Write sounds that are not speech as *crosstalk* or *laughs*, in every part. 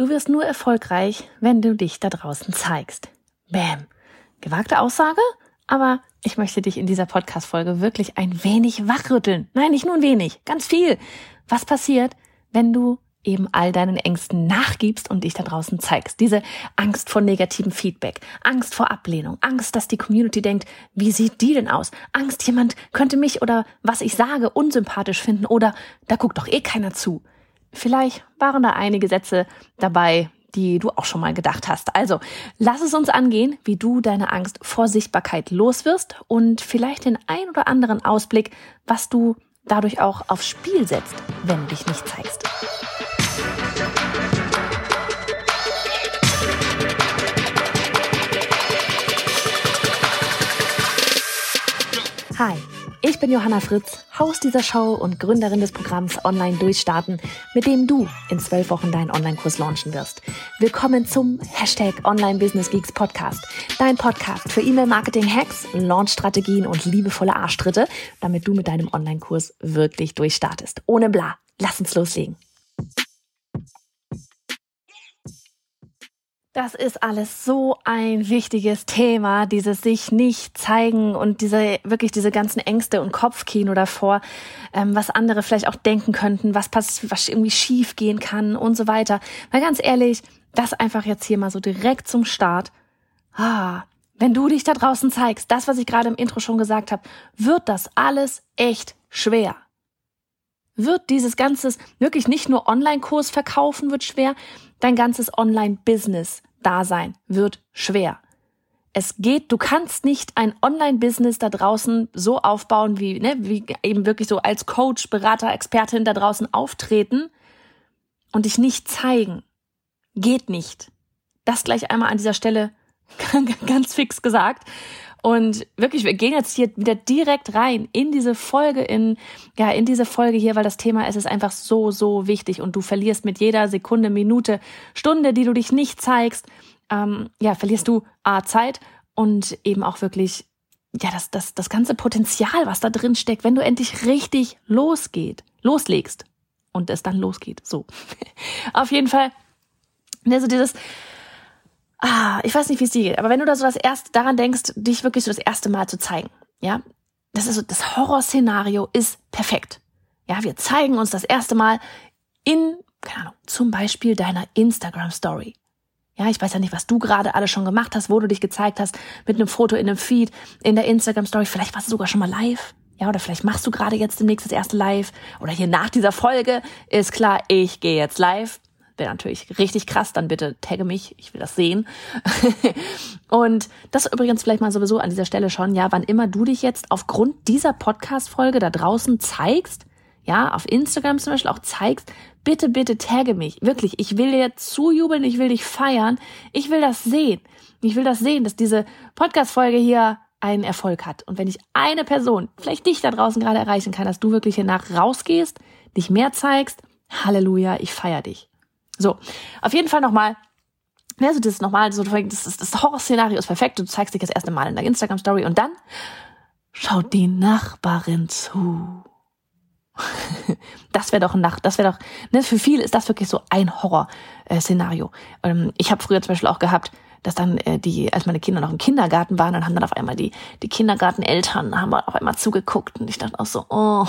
Du wirst nur erfolgreich, wenn du dich da draußen zeigst. Bäm. Gewagte Aussage, aber ich möchte dich in dieser Podcast-Folge wirklich ein wenig wachrütteln. Nein, nicht nur ein wenig, ganz viel. Was passiert, wenn du eben all deinen Ängsten nachgibst und dich da draußen zeigst. Diese Angst vor negativem Feedback, Angst vor Ablehnung, Angst, dass die Community denkt, wie sieht die denn aus? Angst, jemand könnte mich oder was ich sage unsympathisch finden oder da guckt doch eh keiner zu. Vielleicht waren da einige Sätze dabei, die du auch schon mal gedacht hast. Also, lass es uns angehen, wie du deine Angst vor Sichtbarkeit loswirst und vielleicht den ein oder anderen Ausblick, was du dadurch auch aufs Spiel setzt, wenn du dich nicht zeigst. Hi. Ich bin Johanna Fritz, Haus dieser Show und Gründerin des Programms Online Durchstarten, mit dem du in zwölf Wochen deinen Online-Kurs launchen wirst. Willkommen zum Hashtag Online Business Geeks Podcast. Dein Podcast für E-Mail-Marketing-Hacks, Launch-Strategien und liebevolle Arschtritte, damit du mit deinem Online-Kurs wirklich durchstartest. Ohne bla. Lass uns loslegen. Das ist alles so ein wichtiges Thema, dieses sich nicht zeigen und diese wirklich diese ganzen Ängste und Kopfkino davor, ähm, was andere vielleicht auch denken könnten, was pass was irgendwie schief gehen kann und so weiter. Weil ganz ehrlich, das einfach jetzt hier mal so direkt zum Start. Ah, wenn du dich da draußen zeigst, das, was ich gerade im Intro schon gesagt habe, wird das alles echt schwer. Wird dieses ganzes wirklich nicht nur Online-Kurs verkaufen wird schwer, dein ganzes Online-Business-Dasein wird schwer. Es geht, du kannst nicht ein Online-Business da draußen so aufbauen, wie, ne, wie eben wirklich so als Coach, Berater, Expertin da draußen auftreten und dich nicht zeigen. Geht nicht. Das gleich einmal an dieser Stelle *laughs* ganz fix gesagt. Und wirklich, wir gehen jetzt hier wieder direkt rein in diese Folge, in, ja, in diese Folge hier, weil das Thema es ist einfach so, so wichtig und du verlierst mit jeder Sekunde, Minute, Stunde, die du dich nicht zeigst, ähm, ja, verlierst du A, Zeit und eben auch wirklich, ja, das, das, das ganze Potenzial, was da drin steckt, wenn du endlich richtig losgeht, loslegst und es dann losgeht. So. *laughs* Auf jeden Fall, also dieses, ah, ich weiß nicht, wie es dir geht, aber wenn du da so das erste daran denkst, dich wirklich so das erste Mal zu zeigen, ja, das ist so, das Horrorszenario ist perfekt. Ja, wir zeigen uns das erste Mal in, keine Ahnung, zum Beispiel deiner Instagram Story. Ja, ich weiß ja nicht, was du gerade alles schon gemacht hast, wo du dich gezeigt hast, mit einem Foto in einem Feed, in der Instagram Story. Vielleicht warst du sogar schon mal live. Ja, oder vielleicht machst du gerade jetzt demnächst das erste Live. Oder hier nach dieser Folge ist klar, ich gehe jetzt live wäre natürlich richtig krass, dann bitte tagge mich, ich will das sehen. *laughs* und das übrigens vielleicht mal sowieso an dieser Stelle schon, ja, wann immer du dich jetzt aufgrund dieser Podcast-Folge da draußen zeigst, ja, auf Instagram zum Beispiel auch zeigst, bitte, bitte tagge mich. Wirklich, ich will dir zujubeln, ich will dich feiern, ich will das sehen. Ich will das sehen, dass diese Podcast-Folge hier einen Erfolg hat. Und wenn ich eine Person, vielleicht dich da draußen gerade erreichen kann, dass du wirklich hier nach rausgehst, dich mehr zeigst, Halleluja, ich feier dich. So, auf jeden Fall nochmal. Also das ist nochmal so, das, ist, das Horrorszenario ist perfekt. Du zeigst dich das erste Mal in der Instagram-Story und dann schaut die Nachbarin zu. *laughs* Das wäre doch ein Nacht, das wäre doch, ne, für viele ist das wirklich so ein Horror-Szenario. Ähm, ich habe früher zum Beispiel auch gehabt, dass dann äh, die, als meine Kinder noch im Kindergarten waren, dann haben dann auf einmal die, die Kindergarteneltern haben auf einmal zugeguckt und ich dachte auch so, oh,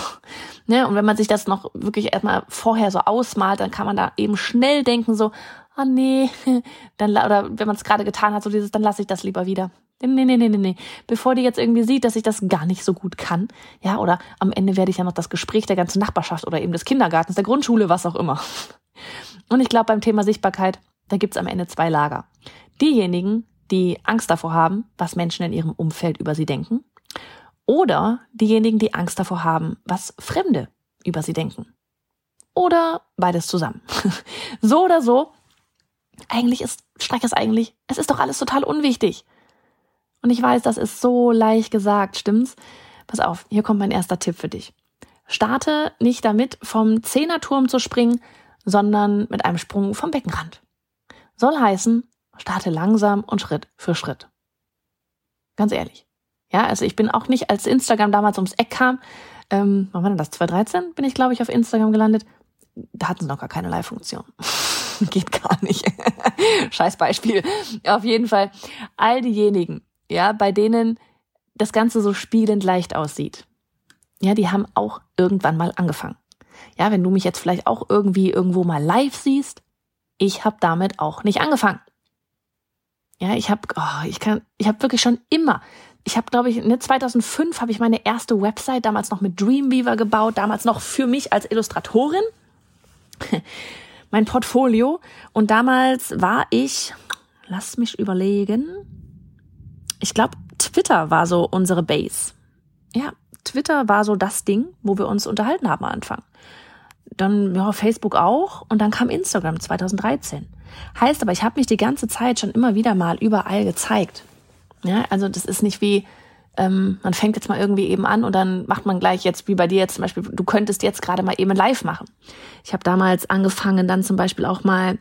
ne, und wenn man sich das noch wirklich erstmal vorher so ausmalt, dann kann man da eben schnell denken so, ah oh, nee, *laughs* dann, oder wenn man es gerade getan hat, so dieses, dann lasse ich das lieber wieder. Nee, nee, nee, nee, nee. Bevor die jetzt irgendwie sieht, dass ich das gar nicht so gut kann, ja, oder am Ende werde ich ja noch das Gespräch der ganzen Nachbarschaft oder eben des Kindergartens, der Grundschule, was auch immer. Und ich glaube, beim Thema Sichtbarkeit, da gibt's am Ende zwei Lager. Diejenigen, die Angst davor haben, was Menschen in ihrem Umfeld über sie denken. Oder diejenigen, die Angst davor haben, was Fremde über sie denken. Oder beides zusammen. *laughs* so oder so. Eigentlich ist, streich es eigentlich, es ist doch alles total unwichtig. Und ich weiß, das ist so leicht gesagt, stimmt's? Pass auf, hier kommt mein erster Tipp für dich. Starte nicht damit, vom Zehnerturm zu springen, sondern mit einem Sprung vom Beckenrand. Soll heißen, starte langsam und Schritt für Schritt. Ganz ehrlich. Ja, also ich bin auch nicht, als Instagram damals ums Eck kam, ähm, wann war denn das? 2013 bin ich, glaube ich, auf Instagram gelandet. Da hatten sie noch gar keine Live-Funktion. *laughs* geht gar nicht. *laughs* Scheiß Beispiel. Auf jeden Fall all diejenigen, ja, bei denen das Ganze so spielend leicht aussieht. Ja, die haben auch irgendwann mal angefangen. Ja, wenn du mich jetzt vielleicht auch irgendwie irgendwo mal live siehst, ich habe damit auch nicht angefangen. Ja, ich habe, oh, ich kann, ich habe wirklich schon immer, ich habe, glaube ich, ne, 2005 habe ich meine erste Website damals noch mit Dreamweaver gebaut, damals noch für mich als Illustratorin, *laughs* mein Portfolio. Und damals war ich, lass mich überlegen, ich glaube, Twitter war so unsere Base. Ja, Twitter war so das Ding, wo wir uns unterhalten haben am Anfang. Dann ja, Facebook auch und dann kam Instagram 2013. Heißt aber, ich habe mich die ganze Zeit schon immer wieder mal überall gezeigt. Ja, also das ist nicht wie, ähm, man fängt jetzt mal irgendwie eben an und dann macht man gleich jetzt, wie bei dir jetzt zum Beispiel, du könntest jetzt gerade mal eben live machen. Ich habe damals angefangen, dann zum Beispiel auch mal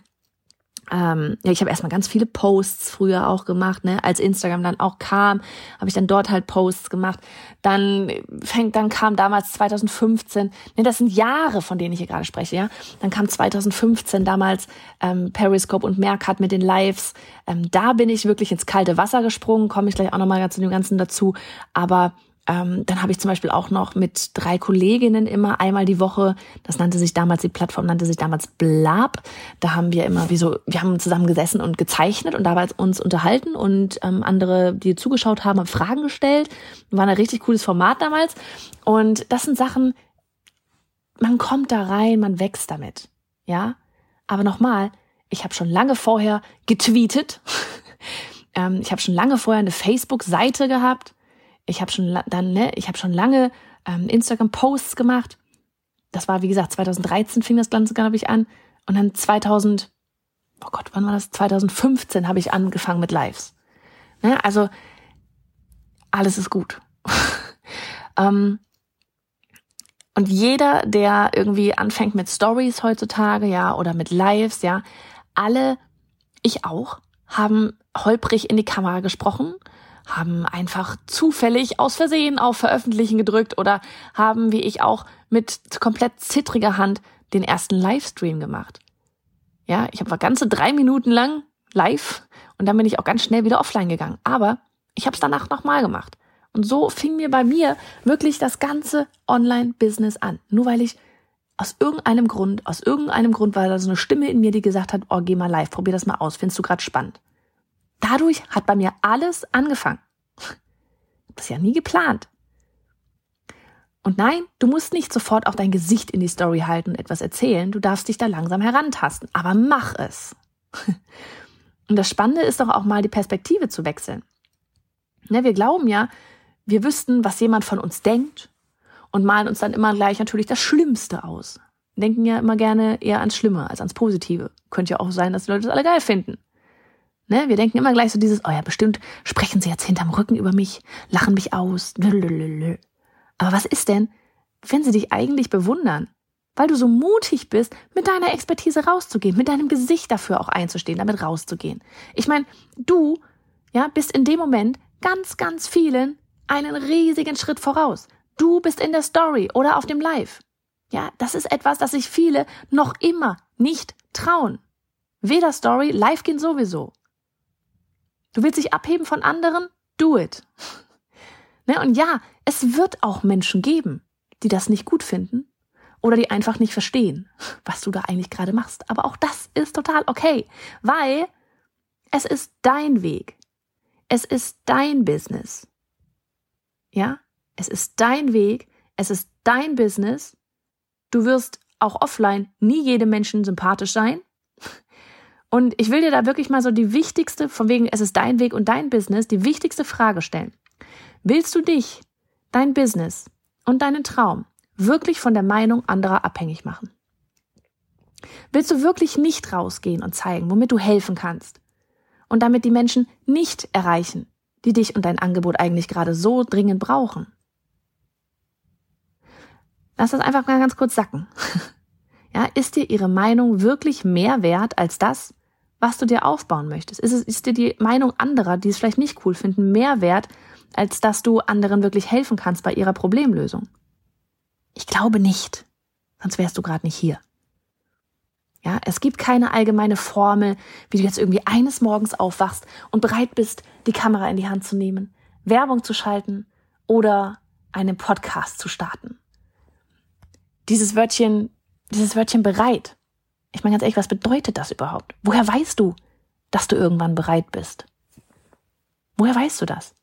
ähm, ja, ich habe erstmal ganz viele Posts früher auch gemacht, ne, als Instagram dann auch kam, habe ich dann dort halt Posts gemacht. Dann fängt, dann kam damals 2015, ne, das sind Jahre, von denen ich hier gerade spreche, ja. Dann kam 2015 damals ähm, Periscope und Mercat mit den Lives. Ähm, da bin ich wirklich ins kalte Wasser gesprungen, komme ich gleich auch nochmal zu dem Ganzen dazu. Aber ähm, dann habe ich zum Beispiel auch noch mit drei Kolleginnen immer einmal die Woche, das nannte sich damals, die Plattform nannte sich damals Blab. Da haben wir immer wie so, wir haben zusammen gesessen und gezeichnet und dabei uns unterhalten und ähm, andere, die zugeschaut haben, haben Fragen gestellt. War ein richtig cooles Format damals. Und das sind Sachen, man kommt da rein, man wächst damit. Ja. Aber nochmal, ich habe schon lange vorher getweetet. *laughs* ähm, ich habe schon lange vorher eine Facebook-Seite gehabt ich habe schon dann, ne, ich habe schon lange ähm, Instagram-Posts gemacht. Das war, wie gesagt, 2013 fing das Ganze, glaube ich, an. Und dann 2000, oh Gott, wann war das? 2015 habe ich angefangen mit Lives. Ne, also alles ist gut. *laughs* ähm, und jeder, der irgendwie anfängt mit Stories heutzutage, ja, oder mit Lives, ja, alle, ich auch, haben holprig in die Kamera gesprochen haben einfach zufällig aus Versehen auf Veröffentlichen gedrückt oder haben, wie ich auch, mit komplett zittriger Hand den ersten Livestream gemacht. Ja, ich habe ganze drei Minuten lang live und dann bin ich auch ganz schnell wieder offline gegangen. Aber ich habe es danach nochmal gemacht. Und so fing mir bei mir wirklich das ganze Online-Business an. Nur weil ich aus irgendeinem Grund, aus irgendeinem Grund war da so eine Stimme in mir, die gesagt hat, oh, geh mal live, probier das mal aus, findest du gerade spannend. Dadurch hat bei mir alles angefangen. Das ist ja nie geplant. Und nein, du musst nicht sofort auch dein Gesicht in die Story halten und etwas erzählen. Du darfst dich da langsam herantasten. Aber mach es. *laughs* Und das Spannende ist doch auch mal die Perspektive zu wechseln. Ne, wir glauben ja, wir wüssten, was jemand von uns denkt und malen uns dann immer gleich natürlich das Schlimmste aus. Denken ja immer gerne eher ans Schlimme als ans Positive. Könnte ja auch sein, dass die Leute das alle geil finden. Ne? Wir denken immer gleich so dieses, oh ja, bestimmt sprechen sie jetzt hinterm Rücken über mich, lachen mich aus. Aber was ist denn, wenn sie dich eigentlich bewundern? Weil du so mutig bist, mit deiner Expertise rauszugehen, mit deinem Gesicht dafür auch einzustehen, damit rauszugehen. Ich meine, du, ja, bist in dem Moment ganz, ganz vielen einen riesigen Schritt voraus. Du bist in der Story oder auf dem Live. Ja, das ist etwas, das sich viele noch immer nicht trauen. Weder Story, live gehen sowieso. Du willst dich abheben von anderen? Do it. *laughs* ne? Und ja, es wird auch Menschen geben, die das nicht gut finden oder die einfach nicht verstehen, *laughs* was du da eigentlich gerade machst. Aber auch das ist total okay, weil es ist dein Weg. Es ist dein Business. Ja? Es ist dein Weg. Es ist dein Business. Du wirst auch offline nie jedem Menschen sympathisch sein. Und ich will dir da wirklich mal so die wichtigste, von wegen, es ist dein Weg und dein Business, die wichtigste Frage stellen. Willst du dich, dein Business und deinen Traum wirklich von der Meinung anderer abhängig machen? Willst du wirklich nicht rausgehen und zeigen, womit du helfen kannst? Und damit die Menschen nicht erreichen, die dich und dein Angebot eigentlich gerade so dringend brauchen? Lass das einfach mal ganz kurz sacken. *laughs* Ja, ist dir ihre Meinung wirklich mehr wert als das, was du dir aufbauen möchtest? Ist, es, ist dir die Meinung anderer, die es vielleicht nicht cool finden, mehr wert, als dass du anderen wirklich helfen kannst bei ihrer Problemlösung? Ich glaube nicht. Sonst wärst du gerade nicht hier. Ja, es gibt keine allgemeine Formel, wie du jetzt irgendwie eines Morgens aufwachst und bereit bist, die Kamera in die Hand zu nehmen, Werbung zu schalten oder einen Podcast zu starten. Dieses Wörtchen, dieses Wörtchen bereit. Ich meine ganz ehrlich, was bedeutet das überhaupt? Woher weißt du, dass du irgendwann bereit bist? Woher weißt du das?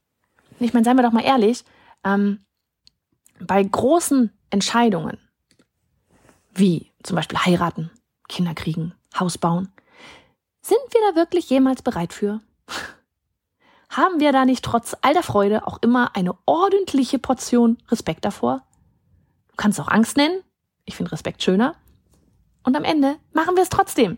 Ich meine, seien wir doch mal ehrlich, ähm, bei großen Entscheidungen, wie zum Beispiel heiraten, Kinder kriegen, Haus bauen, sind wir da wirklich jemals bereit für? *laughs* Haben wir da nicht trotz all der Freude auch immer eine ordentliche Portion Respekt davor? Du kannst auch Angst nennen. Ich finde Respekt schöner. Und am Ende machen wir es trotzdem.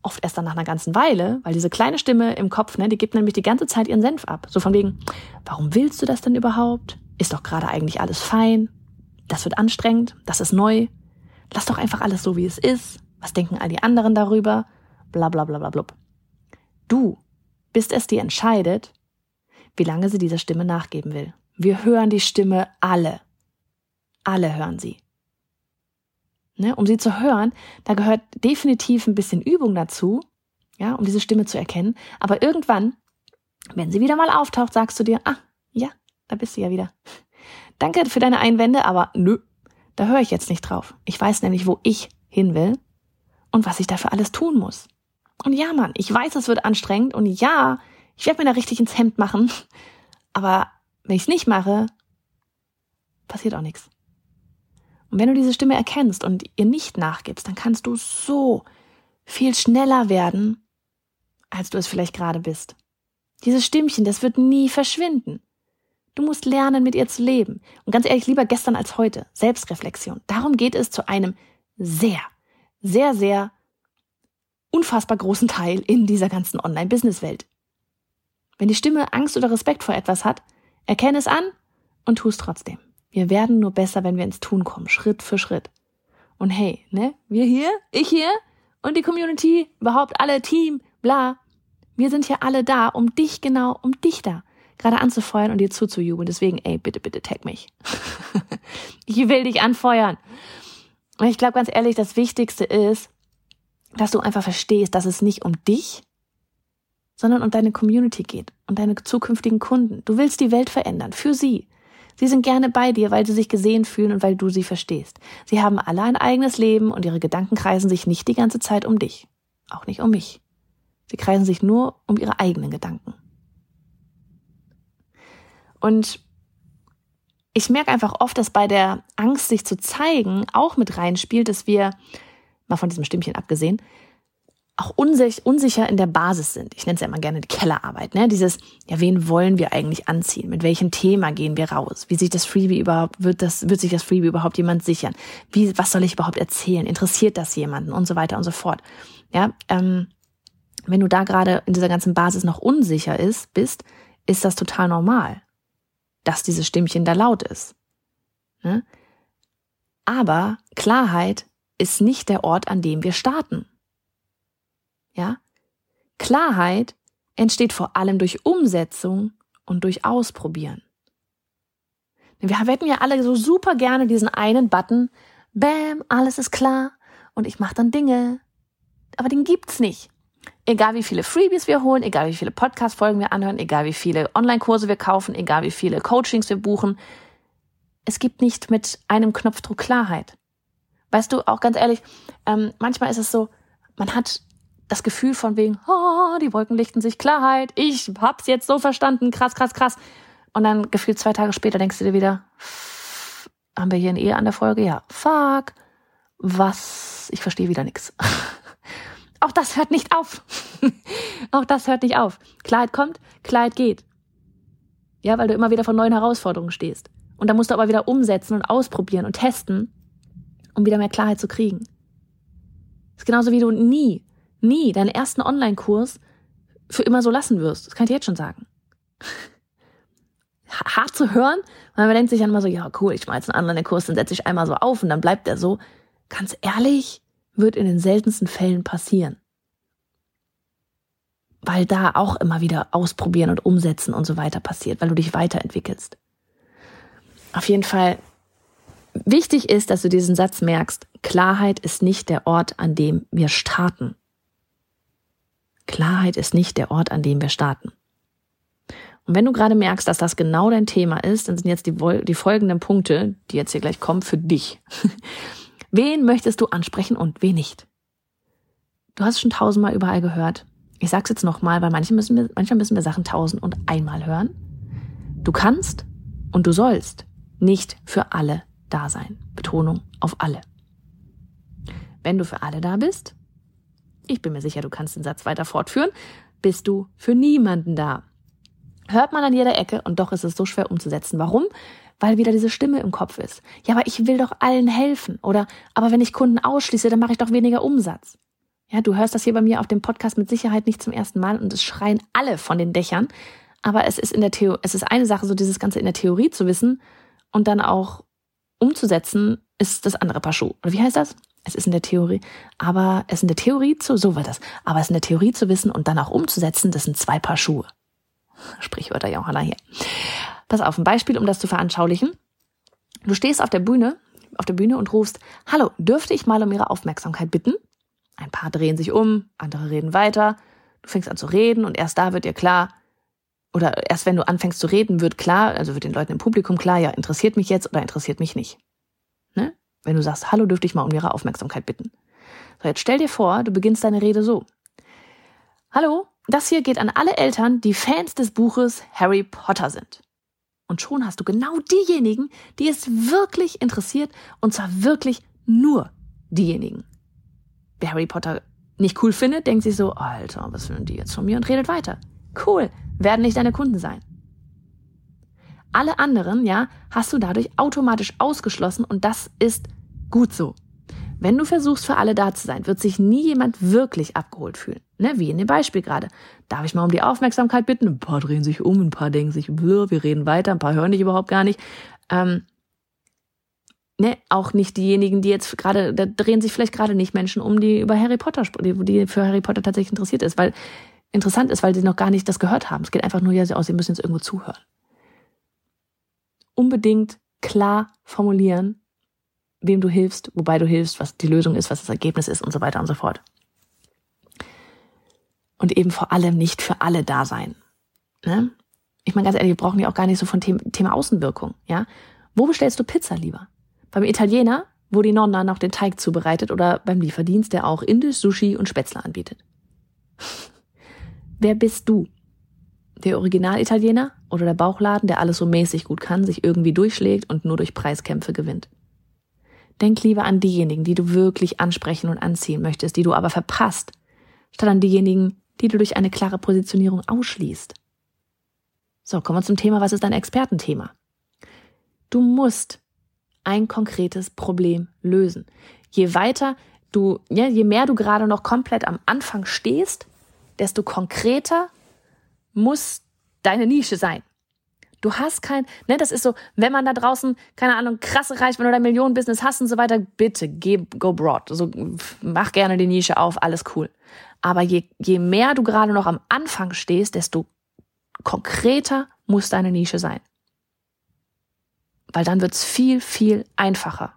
Oft erst dann nach einer ganzen Weile, weil diese kleine Stimme im Kopf, ne, die gibt nämlich die ganze Zeit ihren Senf ab. So von wegen, warum willst du das denn überhaupt? Ist doch gerade eigentlich alles fein. Das wird anstrengend. Das ist neu. Lass doch einfach alles so, wie es ist. Was denken all die anderen darüber? Bla, bla, bla, bla, blub. Du bist es, die entscheidet, wie lange sie dieser Stimme nachgeben will. Wir hören die Stimme alle. Alle hören sie. Ne, um sie zu hören, da gehört definitiv ein bisschen Übung dazu, ja, um diese Stimme zu erkennen. Aber irgendwann, wenn sie wieder mal auftaucht, sagst du dir, ah, ja, da bist du ja wieder. Danke für deine Einwände, aber nö, da höre ich jetzt nicht drauf. Ich weiß nämlich, wo ich hin will und was ich dafür alles tun muss. Und ja, Mann, ich weiß, es wird anstrengend und ja, ich werde mir da richtig ins Hemd machen. Aber wenn ich es nicht mache, passiert auch nichts. Und wenn du diese Stimme erkennst und ihr nicht nachgibst, dann kannst du so viel schneller werden, als du es vielleicht gerade bist. Dieses Stimmchen, das wird nie verschwinden. Du musst lernen, mit ihr zu leben. Und ganz ehrlich, lieber gestern als heute. Selbstreflexion. Darum geht es zu einem sehr, sehr, sehr unfassbar großen Teil in dieser ganzen Online-Business-Welt. Wenn die Stimme Angst oder Respekt vor etwas hat, erkenne es an und tu es trotzdem. Wir werden nur besser, wenn wir ins Tun kommen, Schritt für Schritt. Und hey, ne, wir hier, ich hier und die Community, überhaupt alle Team, bla. Wir sind hier alle da, um dich genau, um dich da gerade anzufeuern und dir zuzujubeln. Deswegen, ey, bitte, bitte tag mich. *laughs* ich will dich anfeuern. Und ich glaube ganz ehrlich, das Wichtigste ist, dass du einfach verstehst, dass es nicht um dich, sondern um deine Community geht und deine zukünftigen Kunden. Du willst die Welt verändern für sie. Sie sind gerne bei dir, weil sie sich gesehen fühlen und weil du sie verstehst. Sie haben alle ein eigenes Leben und ihre Gedanken kreisen sich nicht die ganze Zeit um dich. Auch nicht um mich. Sie kreisen sich nur um ihre eigenen Gedanken. Und ich merke einfach oft, dass bei der Angst, sich zu zeigen, auch mit reinspielt, dass wir mal von diesem Stimmchen abgesehen, auch unsich, unsicher in der Basis sind. Ich nenne es ja immer gerne die Kellerarbeit. Ne? Dieses, ja, wen wollen wir eigentlich anziehen? Mit welchem Thema gehen wir raus? Wie sich das Freebie überhaupt, wird das, wird sich das Freebie überhaupt jemand sichern? Wie, was soll ich überhaupt erzählen? Interessiert das jemanden? Und so weiter und so fort. Ja, ähm, wenn du da gerade in dieser ganzen Basis noch unsicher ist, bist, ist das total normal, dass dieses Stimmchen da laut ist. Ne? Aber Klarheit ist nicht der Ort, an dem wir starten. Ja? Klarheit entsteht vor allem durch Umsetzung und durch Ausprobieren. Wir hätten ja alle so super gerne diesen einen Button, bam, alles ist klar und ich mache dann Dinge. Aber den gibt's nicht. Egal wie viele Freebies wir holen, egal wie viele Podcast-Folgen wir anhören, egal wie viele Online-Kurse wir kaufen, egal wie viele Coachings wir buchen, es gibt nicht mit einem Knopfdruck Klarheit. Weißt du, auch ganz ehrlich, ähm, manchmal ist es so, man hat das Gefühl von wegen, oh, die Wolken lichten sich, Klarheit, ich hab's jetzt so verstanden, krass, krass, krass. Und dann gefühlt zwei Tage später denkst du dir wieder, haben wir hier ein E an der Folge? Ja, fuck, was, ich verstehe wieder nix. *laughs* Auch das hört nicht auf. *laughs* Auch das hört nicht auf. Klarheit kommt, Klarheit geht. Ja, weil du immer wieder vor neuen Herausforderungen stehst. Und da musst du aber wieder umsetzen und ausprobieren und testen um wieder mehr Klarheit zu kriegen. Das ist genauso wie du nie, nie deinen ersten Online-Kurs für immer so lassen wirst. Das kann ich dir jetzt schon sagen. Hart zu hören, weil man denkt sich dann immer so, ja cool, ich jetzt einen Online-Kurs, dann setze ich einmal so auf und dann bleibt der so. Ganz ehrlich, wird in den seltensten Fällen passieren. Weil da auch immer wieder ausprobieren und umsetzen und so weiter passiert, weil du dich weiterentwickelst. Auf jeden Fall Wichtig ist, dass du diesen Satz merkst. Klarheit ist nicht der Ort, an dem wir starten. Klarheit ist nicht der Ort, an dem wir starten. Und wenn du gerade merkst, dass das genau dein Thema ist, dann sind jetzt die, die folgenden Punkte, die jetzt hier gleich kommen, für dich. *laughs* wen möchtest du ansprechen und wen nicht? Du hast schon tausendmal überall gehört. Ich sag's jetzt nochmal, weil manche müssen wir, manchmal müssen wir Sachen tausend und einmal hören. Du kannst und du sollst nicht für alle da sein. Betonung auf alle. Wenn du für alle da bist, ich bin mir sicher, du kannst den Satz weiter fortführen, bist du für niemanden da. Hört man an jeder Ecke und doch ist es so schwer umzusetzen. Warum? Weil wieder diese Stimme im Kopf ist. Ja, aber ich will doch allen helfen. Oder, aber wenn ich Kunden ausschließe, dann mache ich doch weniger Umsatz. Ja, du hörst das hier bei mir auf dem Podcast mit Sicherheit nicht zum ersten Mal und es schreien alle von den Dächern. Aber es ist in der Theorie, es ist eine Sache, so dieses Ganze in der Theorie zu wissen und dann auch umzusetzen, ist das andere Paar Schuhe. Oder wie heißt das? Es ist in der Theorie, aber es in der Theorie zu, so war das, aber es in der Theorie zu wissen und dann auch umzusetzen, das sind zwei Paar Schuhe. Sprichwörter Johanna hier. Pass auf, ein Beispiel, um das zu veranschaulichen. Du stehst auf der Bühne, auf der Bühne und rufst, hallo, dürfte ich mal um Ihre Aufmerksamkeit bitten? Ein paar drehen sich um, andere reden weiter. Du fängst an zu reden und erst da wird dir klar, oder erst wenn du anfängst zu reden, wird klar, also wird den Leuten im Publikum klar, ja, interessiert mich jetzt oder interessiert mich nicht. Wenn du sagst, hallo, dürfte ich mal um ihre Aufmerksamkeit bitten. So, jetzt stell dir vor, du beginnst deine Rede so. Hallo, das hier geht an alle Eltern, die Fans des Buches Harry Potter sind. Und schon hast du genau diejenigen, die es wirklich interessiert, und zwar wirklich nur diejenigen. Wer Harry Potter nicht cool findet, denkt sich so, Alter, was will die jetzt von mir und redet weiter. Cool, werden nicht deine Kunden sein. Alle anderen, ja, hast du dadurch automatisch ausgeschlossen und das ist gut so. Wenn du versuchst, für alle da zu sein, wird sich nie jemand wirklich abgeholt fühlen. Ne, wie in dem Beispiel gerade. Darf ich mal um die Aufmerksamkeit bitten? Ein paar drehen sich um, ein paar denken sich, wir reden weiter, ein paar hören dich überhaupt gar nicht. Ähm, ne, auch nicht diejenigen, die jetzt gerade, da drehen sich vielleicht gerade nicht Menschen um, die über Harry Potter, die, für Harry Potter tatsächlich interessiert ist, weil interessant ist, weil sie noch gar nicht das gehört haben. Es geht einfach nur ja aus, sie müssen jetzt irgendwo zuhören. Unbedingt klar formulieren, wem du hilfst, wobei du hilfst, was die Lösung ist, was das Ergebnis ist und so weiter und so fort. Und eben vor allem nicht für alle da sein. Ne? Ich meine ganz ehrlich, wir brauchen ja auch gar nicht so von Thema, Thema Außenwirkung. Ja, Wo bestellst du Pizza lieber? Beim Italiener, wo die Nonna noch den Teig zubereitet oder beim Lieferdienst, der auch Indisch, Sushi und Spätzle anbietet? Wer bist du? Der Original-Italiener oder der Bauchladen, der alles so mäßig gut kann, sich irgendwie durchschlägt und nur durch Preiskämpfe gewinnt? Denk lieber an diejenigen, die du wirklich ansprechen und anziehen möchtest, die du aber verpasst, statt an diejenigen, die du durch eine klare Positionierung ausschließt. So, kommen wir zum Thema, was ist dein Expertenthema? Du musst ein konkretes Problem lösen. Je weiter du, ja, je mehr du gerade noch komplett am Anfang stehst, desto konkreter muss deine Nische sein. Du hast kein, ne, das ist so, wenn man da draußen, keine Ahnung, krasse Reichweite oder Millionenbusiness hast und so weiter, bitte, geh, go broad. Also, mach gerne die Nische auf, alles cool. Aber je, je mehr du gerade noch am Anfang stehst, desto konkreter muss deine Nische sein. Weil dann wird's viel, viel einfacher.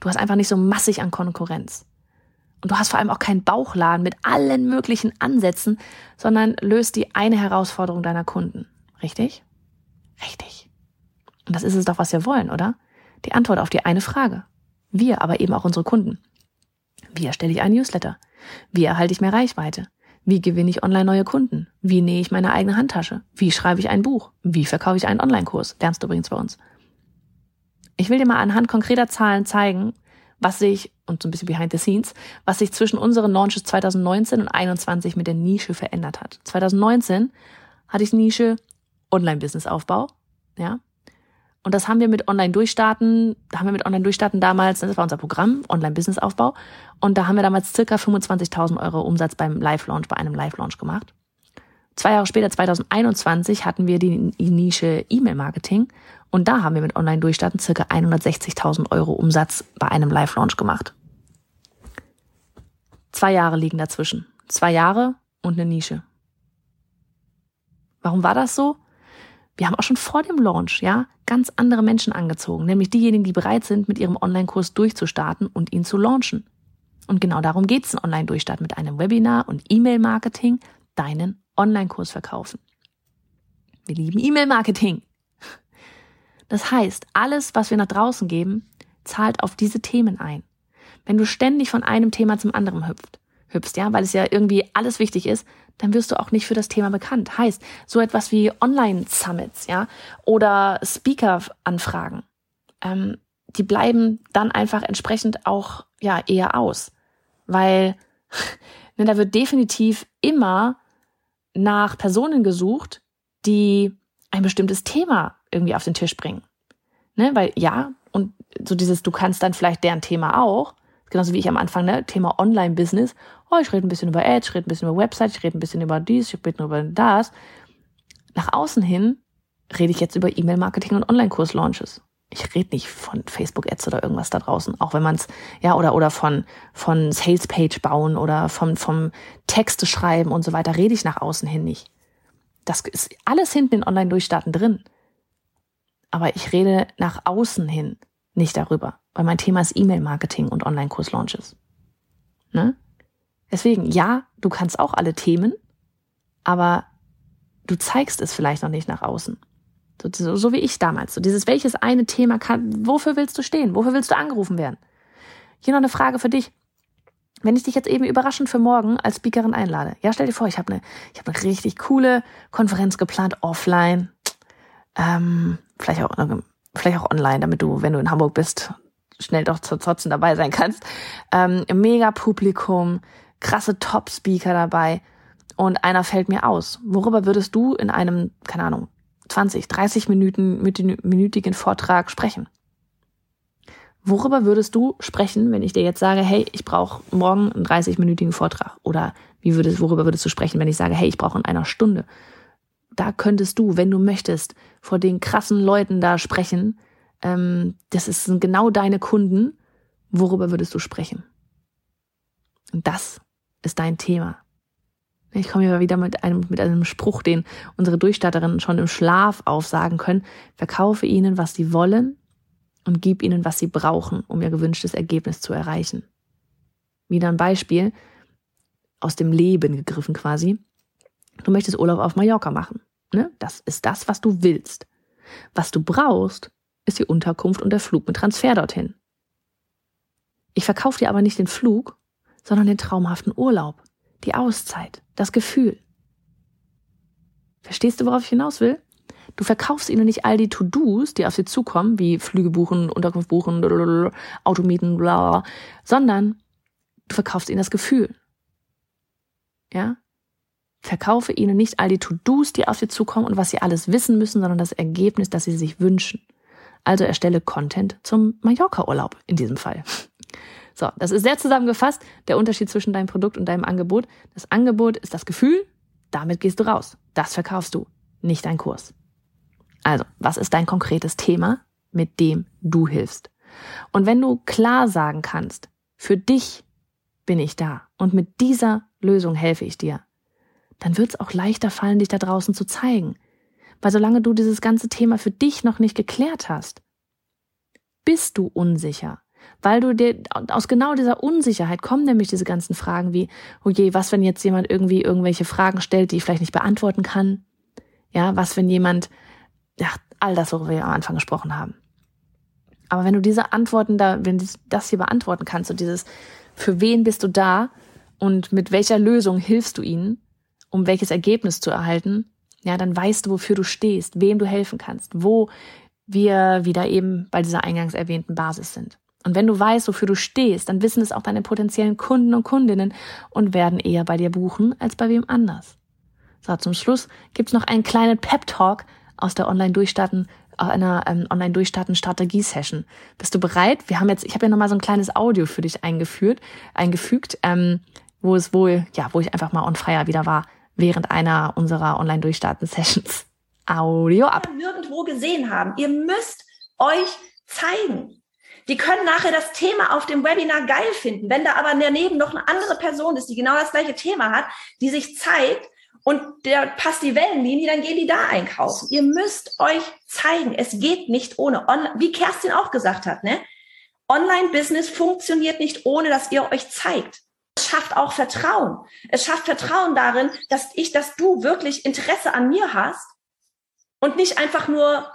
Du hast einfach nicht so massig an Konkurrenz. Und du hast vor allem auch keinen Bauchladen mit allen möglichen Ansätzen, sondern löst die eine Herausforderung deiner Kunden. Richtig? Richtig. Und das ist es doch, was wir wollen, oder? Die Antwort auf die eine Frage. Wir, aber eben auch unsere Kunden. Wie erstelle ich einen Newsletter? Wie erhalte ich mehr Reichweite? Wie gewinne ich online neue Kunden? Wie nähe ich meine eigene Handtasche? Wie schreibe ich ein Buch? Wie verkaufe ich einen Online-Kurs? Lernst du übrigens bei uns. Ich will dir mal anhand konkreter Zahlen zeigen, was sich, und so ein bisschen behind the scenes, was sich zwischen unseren Launches 2019 und 2021 mit der Nische verändert hat. 2019 hatte ich Nische Online-Business-Aufbau, ja. Und das haben wir mit Online-Durchstarten, da haben wir mit Online-Durchstarten damals, das war unser Programm, Online-Business-Aufbau. Und da haben wir damals circa 25.000 Euro Umsatz beim Live-Launch, bei einem Live-Launch gemacht. Zwei Jahre später, 2021, hatten wir die Nische E-Mail-Marketing und da haben wir mit Online-Durchstarten circa 160.000 Euro Umsatz bei einem Live-Launch gemacht. Zwei Jahre liegen dazwischen. Zwei Jahre und eine Nische. Warum war das so? Wir haben auch schon vor dem Launch, ja, ganz andere Menschen angezogen, nämlich diejenigen, die bereit sind, mit ihrem Online-Kurs durchzustarten und ihn zu launchen. Und genau darum geht es in Online-Durchstart mit einem Webinar und E-Mail-Marketing, deinen Online-Kurs verkaufen. Wir lieben E-Mail-Marketing. Das heißt, alles, was wir nach draußen geben, zahlt auf diese Themen ein. Wenn du ständig von einem Thema zum anderen hüpft, hüpfst, ja, weil es ja irgendwie alles wichtig ist, dann wirst du auch nicht für das Thema bekannt. Heißt, so etwas wie Online-Summits, ja, oder Speaker-Anfragen, ähm, die bleiben dann einfach entsprechend auch, ja, eher aus. Weil, *laughs* ne, da wird definitiv immer nach Personen gesucht, die ein bestimmtes Thema irgendwie auf den Tisch bringen. Ne, weil ja, und so dieses, du kannst dann vielleicht deren Thema auch, genauso wie ich am Anfang, ne, Thema Online-Business. Oh, ich rede ein bisschen über Ads, ich rede ein bisschen über Websites, ich rede ein bisschen über dies, ich rede über das. Nach außen hin rede ich jetzt über E-Mail-Marketing und Online-Kurs-Launches. Ich rede nicht von Facebook-Ads oder irgendwas da draußen, auch wenn man es, ja, oder, oder von, von Sales-Page bauen oder vom, vom Texte schreiben und so weiter, rede ich nach außen hin nicht. Das ist alles hinten in Online-Durchstarten drin. Aber ich rede nach außen hin nicht darüber, weil mein Thema ist E-Mail-Marketing und Online-Kurs-Launches. Ne? Deswegen, ja, du kannst auch alle Themen, aber du zeigst es vielleicht noch nicht nach außen. So, so wie ich damals. So dieses, welches eine Thema kann, wofür willst du stehen? Wofür willst du angerufen werden? Hier noch eine Frage für dich. Wenn ich dich jetzt eben überraschend für morgen als Speakerin einlade, ja, stell dir vor, ich habe eine, ich habe eine richtig coole Konferenz geplant, offline, ähm, vielleicht auch, vielleicht auch online, damit du, wenn du in Hamburg bist, schnell doch trotzdem dabei sein kannst. Ähm, mega Publikum, krasse Top-Speaker dabei und einer fällt mir aus. Worüber würdest du in einem, keine Ahnung, 20, 30 Minuten, minütigen Vortrag sprechen? Worüber würdest du sprechen, wenn ich dir jetzt sage, hey, ich brauche morgen einen 30-minütigen Vortrag? Oder wie würdest, worüber würdest du sprechen, wenn ich sage, hey, ich brauche in einer Stunde? Da könntest du, wenn du möchtest, vor den krassen Leuten da sprechen. Ähm, das sind genau deine Kunden. Worüber würdest du sprechen? Und das ist dein Thema. Ich komme hier wieder mit einem, mit einem Spruch, den unsere Durchstatterinnen schon im Schlaf aufsagen können. Verkaufe ihnen, was sie wollen und gib ihnen, was sie brauchen, um ihr gewünschtes Ergebnis zu erreichen. Wieder ein Beispiel aus dem Leben gegriffen quasi. Du möchtest Urlaub auf Mallorca machen. Ne? Das ist das, was du willst. Was du brauchst, ist die Unterkunft und der Flug mit Transfer dorthin. Ich verkaufe dir aber nicht den Flug, sondern den traumhaften Urlaub, die Auszeit, das Gefühl. Verstehst du, worauf ich hinaus will? Du verkaufst ihnen nicht all die To-Dos, die auf sie zukommen, wie Flüge buchen, Unterkunft buchen, Automieten, bla, sondern du verkaufst ihnen das Gefühl. Ja? Verkaufe ihnen nicht all die To-Dos, die auf sie zukommen und was sie alles wissen müssen, sondern das Ergebnis, das sie sich wünschen. Also erstelle Content zum Mallorca-Urlaub in diesem Fall. So, das ist sehr zusammengefasst, der Unterschied zwischen deinem Produkt und deinem Angebot. Das Angebot ist das Gefühl, damit gehst du raus. Das verkaufst du, nicht dein Kurs. Also, was ist dein konkretes Thema, mit dem du hilfst? Und wenn du klar sagen kannst, für dich bin ich da und mit dieser Lösung helfe ich dir, dann wird es auch leichter fallen, dich da draußen zu zeigen. Weil solange du dieses ganze Thema für dich noch nicht geklärt hast, bist du unsicher, weil du dir aus genau dieser Unsicherheit kommen nämlich diese ganzen Fragen wie, oh je, was, wenn jetzt jemand irgendwie irgendwelche Fragen stellt, die ich vielleicht nicht beantworten kann? Ja, was, wenn jemand, ja, all das, worüber wir am Anfang gesprochen haben. Aber wenn du diese Antworten da, wenn du das hier beantworten kannst und dieses, für wen bist du da und mit welcher Lösung hilfst du ihnen, um welches Ergebnis zu erhalten, ja, dann weißt du, wofür du stehst, wem du helfen kannst, wo wir wieder eben bei dieser eingangs erwähnten Basis sind. Und wenn du weißt, wofür du stehst, dann wissen es auch deine potenziellen Kunden und Kundinnen und werden eher bei dir buchen als bei wem anders. So, zum Schluss gibt's noch einen kleinen Pep-Talk aus der Online-Durchstarten, einer ähm, Online-Durchstarten-Strategie-Session. Bist du bereit? Wir haben jetzt, ich habe ja nochmal so ein kleines Audio für dich eingeführt, eingefügt, ähm, wo es wohl, ja, wo ich einfach mal on fire wieder war, während einer unserer Online-Durchstarten-Sessions. Audio ab. Nirgendwo gesehen haben. Ihr müsst euch zeigen. Die können nachher das Thema auf dem Webinar geil finden. Wenn da aber daneben noch eine andere Person ist, die genau das gleiche Thema hat, die sich zeigt und der passt die Wellenlinie, dann gehen die da einkaufen. Ihr müsst euch zeigen. Es geht nicht ohne wie Kerstin auch gesagt hat, ne? Online-Business funktioniert nicht ohne, dass ihr euch zeigt. Es schafft auch Vertrauen. Es schafft Vertrauen darin, dass ich, dass du wirklich Interesse an mir hast und nicht einfach nur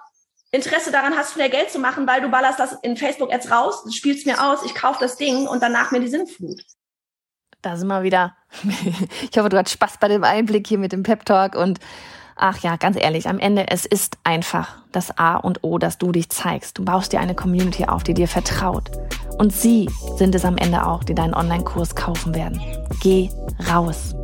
Interesse daran hast, mehr Geld zu machen, weil du ballerst das in Facebook jetzt raus, spielst mir aus, ich kaufe das Ding und danach mir die Sinnflut. Da sind wir wieder. *laughs* Ich hoffe, du hast Spaß bei dem Einblick hier mit dem Pep Talk und ach ja, ganz ehrlich, am Ende, es ist einfach das A und O, dass du dich zeigst. Du baust dir eine Community auf, die dir vertraut. Und sie sind es am Ende auch, die deinen Online-Kurs kaufen werden. Geh raus.